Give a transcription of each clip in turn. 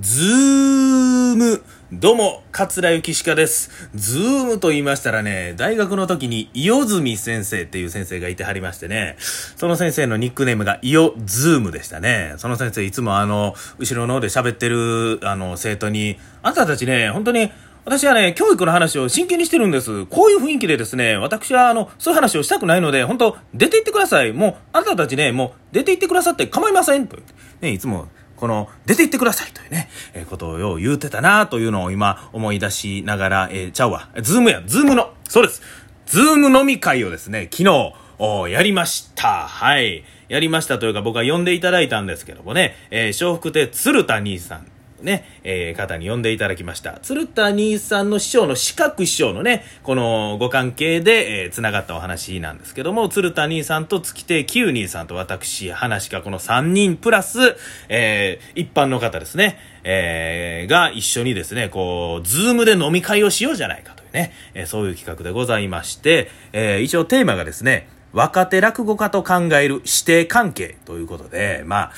ズーム。どうも、桂ゆきしかです。ズームと言いましたらね、大学の時に、伊予住先生っていう先生がいてはりましてね、その先生のニックネームが伊予ズームでしたね。その先生いつもあの、後ろの方で喋ってる、あの、生徒に、あんたたちね、本当に、私はね、教育の話を真剣にしてるんです。こういう雰囲気でですね、私はあの、そういう話をしたくないので、本当出て行ってください。もう、あなたたちね、もう、出て行ってくださって構いません。と。ね、いつも、この、出て行ってくださいというね、えー、ことをよう言うてたなというのを今思い出しながら、えー、ちゃうわ、ズームや、ズームの、そうです。ズーム飲み会をですね、昨日、おやりました。はい。やりましたというか僕は呼んでいただいたんですけどもね、えー、笑福亭鶴田兄さんね、えー、方に呼んでいただきました。鶴田兄さんの師匠の枝鶴師匠のね、このご関係で、えー、繋がったお話なんですけども、鶴田兄さんと月亭九兄さんと私、話がこの3人プラス、えー、一般の方ですね、えー、が一緒にですね、こう、ズームで飲み会をしようじゃないかというね、えー、そういう企画でございまして、えー、一応テーマがですね、若手落語家と考える師弟関係ということで、まあ、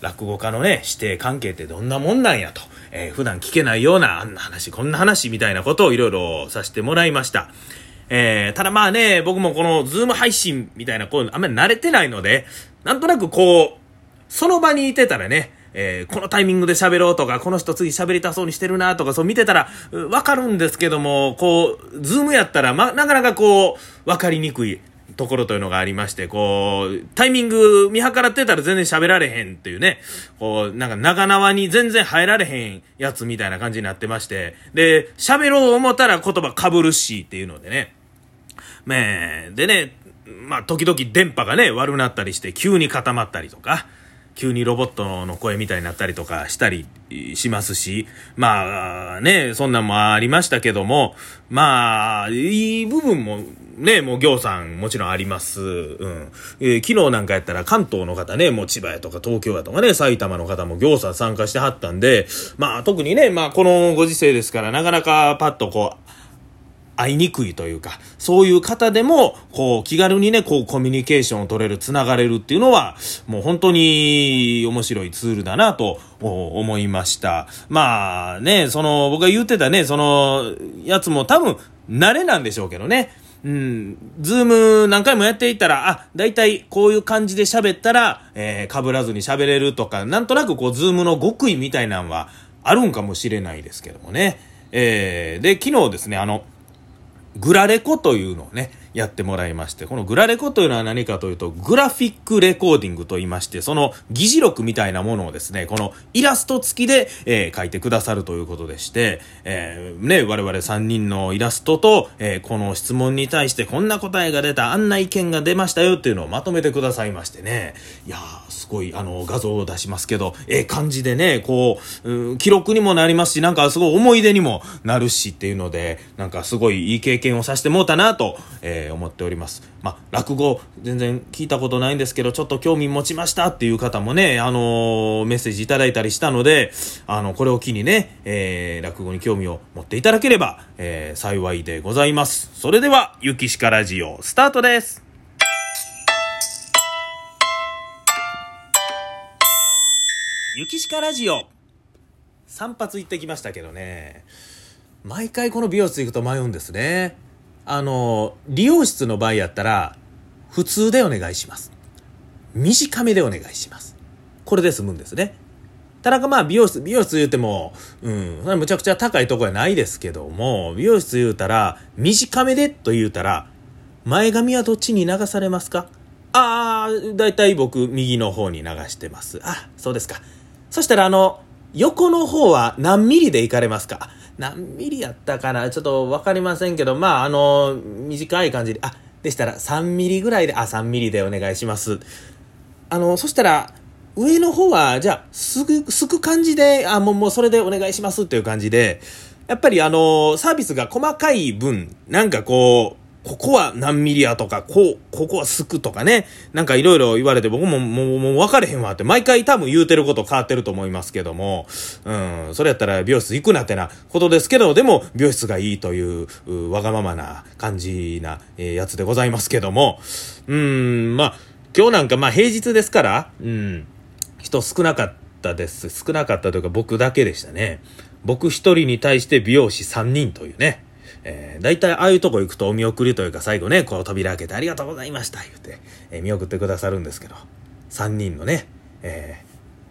落語家のね、師弟関係ってどんなもんなんやと、えー、普段聞けないようなあんな話、こんな話みたいなことをいろいろさせてもらいました。えー、ただまあね、僕もこのズーム配信みたいなこうあんまり慣れてないので、なんとなくこう、その場にいてたらね、えー、このタイミングで喋ろうとか、この人次喋りたそうにしてるなとか、そう見てたら、わかるんですけども、こう、ズームやったら、ま、なかなかこう、わかりにくい。ところというのがありまして、こう、タイミング見計らってたら全然喋られへんっていうね、こう、なんか長縄に全然入られへんやつみたいな感じになってまして、で、喋ろう思ったら言葉被るしっていうのでね、めでね、まあ、時々電波がね、悪くなったりして、急に固まったりとか、急にロボットの声みたいになったりとかしたりしますし、まあね、そんなんもありましたけども、まあ、いい部分もね、もう行さんもちろんあります。うん。えー、昨日なんかやったら関東の方ね、もう千葉やとか東京やとかね、埼玉の方も行さん参加してはったんで、まあ特にね、まあこのご時世ですからなかなかパッとこう、会いにくいというか、そういう方でも、こう、気軽にね、こう、コミュニケーションを取れる、つながれるっていうのは、もう本当に面白いツールだなと思いました。まあね、その、僕が言ってたね、その、やつも多分、慣れなんでしょうけどね。うん、ズーム何回もやっていたら、あ、だいたいこういう感じで喋ったら、えー、被らずに喋れるとか、なんとなくこう、ズームの極意みたいなんはあるんかもしれないですけどもね。えー、で、昨日ですね、あの、グラレコというのをね、やってもらいまして、このグラレコというのは何かというと、グラフィックレコーディングと言いまして、その議事録みたいなものをですね、このイラスト付きで、えー、書いてくださるということでして、えー、ね、我々3人のイラストと、えー、この質問に対してこんな答えが出た、あんな意見が出ましたよっていうのをまとめてくださいましてね、いやー、すごい、あの、画像を出しますけど、ええ感じでね、こう、うん、記録にもなりますし、なんかすごい思い出にもなるしっていうので、なんかすごいいい経験経験をさせてもうたなと、えー、思っております。まあ、落語、全然聞いたことないんですけど、ちょっと興味持ちましたっていう方もね、あのー、メッセージいただいたりしたので、あの、これを機にね、えー、落語に興味を持っていただければ、えー、幸いでございます。それでは、ゆきしかラジオ、スタートです。ゆきしかラジオ散髪行ってきましたけどね毎回この美容室行くと迷うんですね。あの理容室の場合やったら普通でお願いします。短めでお願いします。これで済むんですね。ただかまあ美容室美容室言うてもうんむちゃくちゃ高いとこやないですけども美容室言うたら短めでと言うたら前髪はどっちに流されますか？ああ、だいたい僕右の方に流してます。あ、そうですか。そしたらあの、横の方は何ミリで行かれますか？何ミリやったかな？ちょっとわかりませんけど、まあ、あの、短い感じで、あ、でしたら3ミリぐらいで、あ、3ミリでお願いします。あの、そしたら、上の方は、じゃあ、すぐ、すく感じで、あ、もう、もうそれでお願いしますっていう感じで、やっぱりあの、サービスが細かい分、なんかこう、ここは何ミリやとか、こう、ここはすくとかね、なんかいろいろ言われて僕ももう、もう分かれへんわって、毎回多分言うてること変わってると思いますけども、うん、それやったら美容室行くなってなことですけど、でも美容室がいいという、うわがままな感じな、えー、やつでございますけども、うん、まあ、今日なんかまあ平日ですから、うん、人少なかったです。少なかったというか僕だけでしたね。僕一人に対して美容師3人というね。えー、大体ああいうとこ行くとお見送りというか最後ね、こう扉開けてありがとうございました言うて、えー、見送ってくださるんですけど、3人のね、え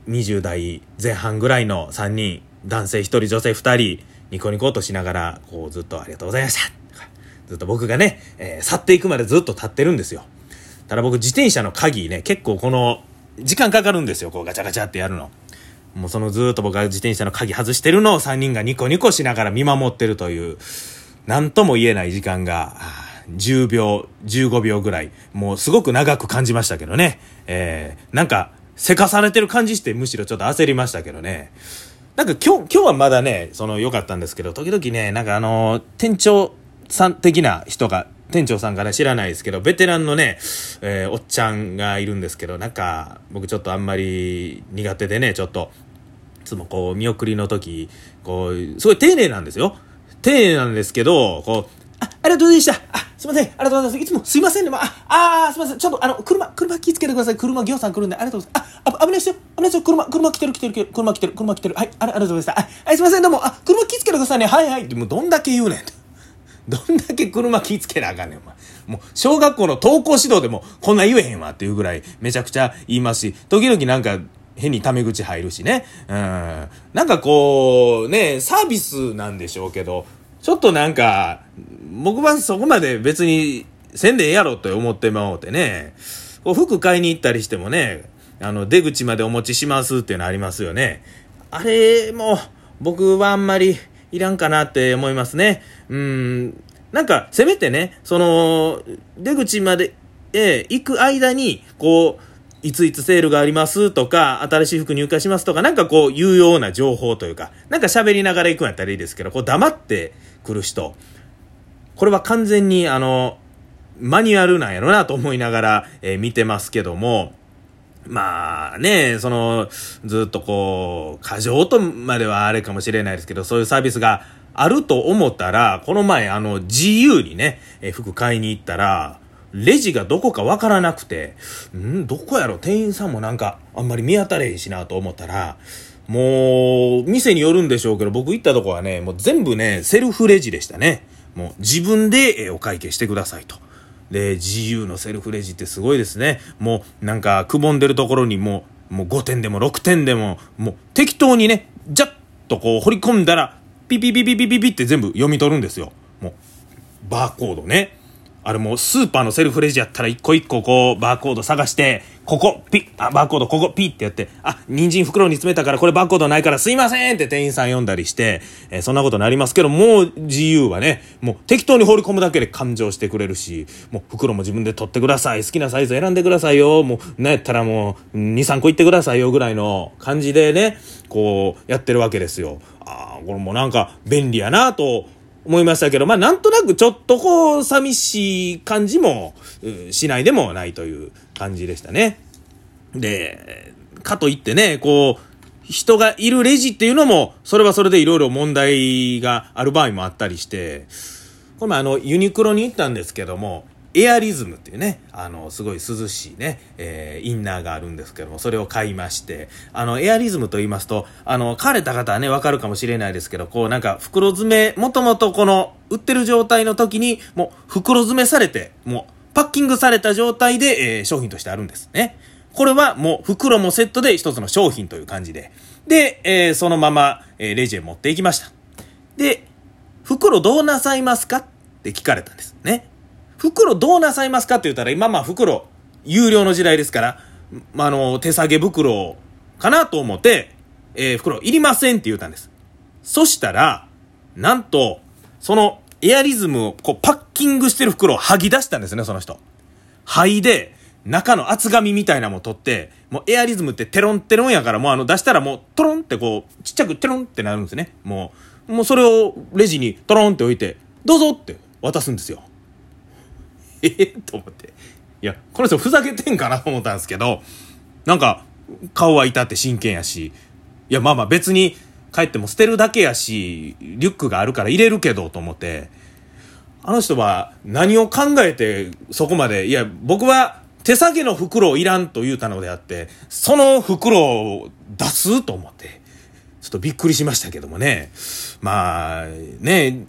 ー、20代前半ぐらいの3人、男性1人、女性2人、ニコニコとしながら、こうずっとありがとうございましたずっと僕がね、えー、去っていくまでずっと立ってるんですよ。ただ僕自転車の鍵ね、結構この、時間かかるんですよ、こうガチャガチャってやるの。もうそのずっと僕が自転車の鍵外してるのを3人がニコニコしながら見守ってるという、なんとも言えない時間が、10秒、15秒ぐらい、もうすごく長く感じましたけどね。えー、なんか、せかされてる感じしてむしろちょっと焦りましたけどね。なんか今日、今日はまだね、その良かったんですけど、時々ね、なんかあのー、店長さん的な人が、店長さんから知らないですけど、ベテランのね、えー、おっちゃんがいるんですけど、なんか、僕ちょっとあんまり苦手でね、ちょっと、いつもこう、見送りの時、こう、すごい丁寧なんですよ。丁寧なんですけど、こう、あ、ありがとうございました。あ、すいません。ありがとうございます。いつもすいませんね。まあ、あ、すいません。ちょっとあの、車、車気をつけてください。車、行さん来るんで、ありがとうございます。あ、あ危ないですよ。危ないですよ。車、車来てる来てる車来てる、車来てる。はい、ありがとうございました。はい、すいません。どうも、あ、車気をつけてくださいね。はいはい。もうどんだけ言うねん。どんだけ車気ぃつけなあかんねん、お前。もう、小学校の登校指導でもこんな言えへんわっていうぐらいめちゃくちゃ言いますし、時々なんか変にタメ口入るしね。うん。なんかこう、ね、サービスなんでしょうけど、ちょっとなんか、僕はそこまで別にせんでええやろって思ってまおうてね、こう服買いに行ったりしてもね、あの、出口までお持ちしますっていうのありますよね。あれも、僕はあんまりいらんかなって思いますね。うん、なんか、せめてね、その、出口まで、え行く間に、こう、いついつセールがありますとか、新しい服入荷しますとか、なんかこう、有用な情報というか、なんか喋りながら行くんやったらいいですけど、こう黙って来る人、これは完全にあの、マニュアルなんやろなと思いながら、えー、見てますけども、まあね、その、ずっとこう、過剰とまではあれかもしれないですけど、そういうサービスがあると思ったら、この前あの、GU にね、えー、服買いに行ったら、レジがどこかわからなくて、ん？どこやろ？店員さんもなんか、あんまり見当たれへんしなと思ったら、もう、店によるんでしょうけど、僕行ったとこはね、もう全部ね、セルフレジでしたね。もう自分でお会計してくださいと。で、自由のセルフレジってすごいですね。もう、なんか、くぼんでるところにもう、もう5点でも6点でも、もう適当にね、ジャッとこう掘り込んだら、ピピピピピピピって全部読み取るんですよ。もう、バーコードね。あれもうスーパーのセルフレジやったら一個一個こうバーコード探して、ここ、ピッ、あ、バーコードここ、ピッってやって、あ、人参袋に詰めたからこれバーコードないからすいませんって店員さん呼んだりして、えー、そんなことになりますけど、もう自由はね、もう適当に放り込むだけで勘定してくれるし、もう袋も自分で取ってください。好きなサイズ選んでくださいよ。もう、なやったらもう、2、3個いってくださいよぐらいの感じでね、こう、やってるわけですよ。ああ、これもなんか便利やなと思いましたけど、まあなんとなくちょっとこう、寂しい感じも、しないでもないという感じでしたね。で、かといってね、こう、人がいるレジっていうのも、それはそれでいろいろ問題がある場合もあったりして、これもあの、ユニクロに行ったんですけども、エアリズムっていうね、あの、すごい涼しいね、えー、インナーがあるんですけども、それを買いまして、あの、エアリズムと言いますと、あの、買われた方はね、わかるかもしれないですけど、こうなんか袋詰め、もともとこの、売ってる状態の時に、もう袋詰めされて、もう、パッキングされた状態で、えー、商品としてあるんですね。これはもう袋もセットで一つの商品という感じで。で、えー、そのまま、えー、レジへ持っていきました。で、袋どうなさいますか？って聞かれたんですね。袋どうなさいますかって言ったら、今まあ袋、有料の時代ですから、まあ、の、手提げ袋かなと思って、えー、袋いりませんって言ったんです。そしたら、なんと、そのエアリズムをこうパッキングしてる袋を剥ぎ出したんですね、その人。剥いで、中の厚紙みたいなも取って、もうエアリズムってテロンテロンやから、もうあの出したらもうトロンってこう、ちっちゃくテロンってなるんですね。もう、もうそれをレジにトロンって置いて、どうぞって渡すんですよ。え？え と思って。いや、この人ふざけてんかなと思ったんですけど、なんか、顔はいたって真剣やし、いや、まあまあ別に帰っても捨てるだけやし、リュックがあるから入れるけどと思って、あの人は何を考えてそこまで、いや、僕は手提げの袋いらんと言うたのであって、その袋を出すと思って、ちょっとびっくりしましたけどもね。まあ、ね、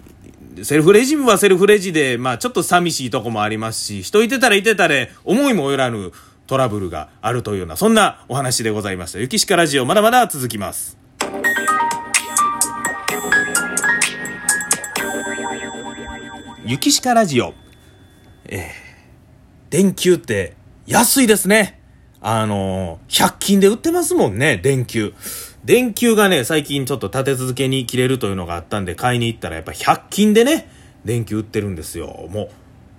セルフレジはセルフレジで、まあちょっと寂しいとこもありますし、人いてたらいてたら思いもよらぬトラブルがあるというような、そんなお話でございました。雪鹿ラジオまだまだ続きます。雪鹿ラジオ。えー、電球って安いですね。あのー、100均で売ってますもんね、電球。電球がね、最近ちょっと立て続けに切れるというのがあったんで買いに行ったらやっぱ100均でね、電球売ってるんですよ。も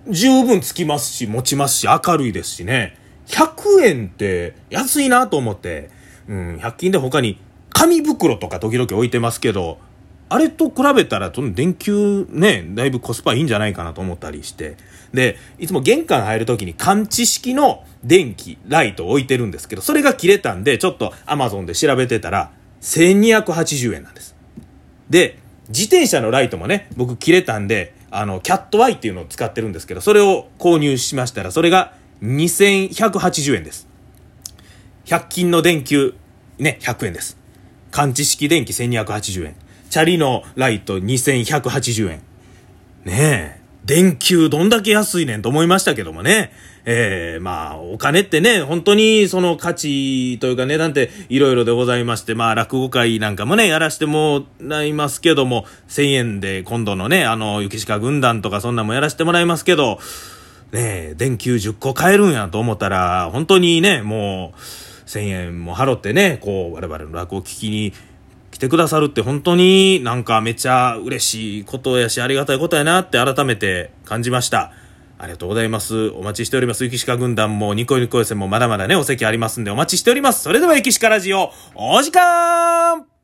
う、十分つきますし、持ちますし、明るいですしね。100円って安いなと思って、うん、100均で他に紙袋とか時々置いてますけど、あれと比べたら、その電球ね、だいぶコスパいいんじゃないかなと思ったりして。で、いつも玄関入るときに感知式の電気、ライトを置いてるんですけど、それが切れたんで、ちょっと Amazon で調べてたら、1280円なんです。で、自転車のライトもね、僕切れたんで、あの、キャットアイっていうのを使ってるんですけど、それを購入しましたら、それが2180円です。100均の電球、ね、100円です。感知式電気1280円。チャリのライト2180円。ねえ。電球どんだけ安いねんと思いましたけどもね。えー、まあ、お金ってね、本当にその価値というか値段っていろいろでございまして、まあ、落語会なんかもね、やらしてもらいますけども、1000円で今度のね、あの、雪鹿軍団とかそんなんもやらしてもらいますけど、ねえ、電球10個買えるんやと思ったら、本当にね、もう、1000円も払ってね、こう、我々の落語聞きにてくださるって本当になんかめちゃ嬉しいことやし、ありがたいことやなって改めて感じました。ありがとうございます。お待ちしております。雪鹿軍団もニコニコ予選もまだまだね、お席ありますんでお待ちしております。それでは駅しかラジオ、お時間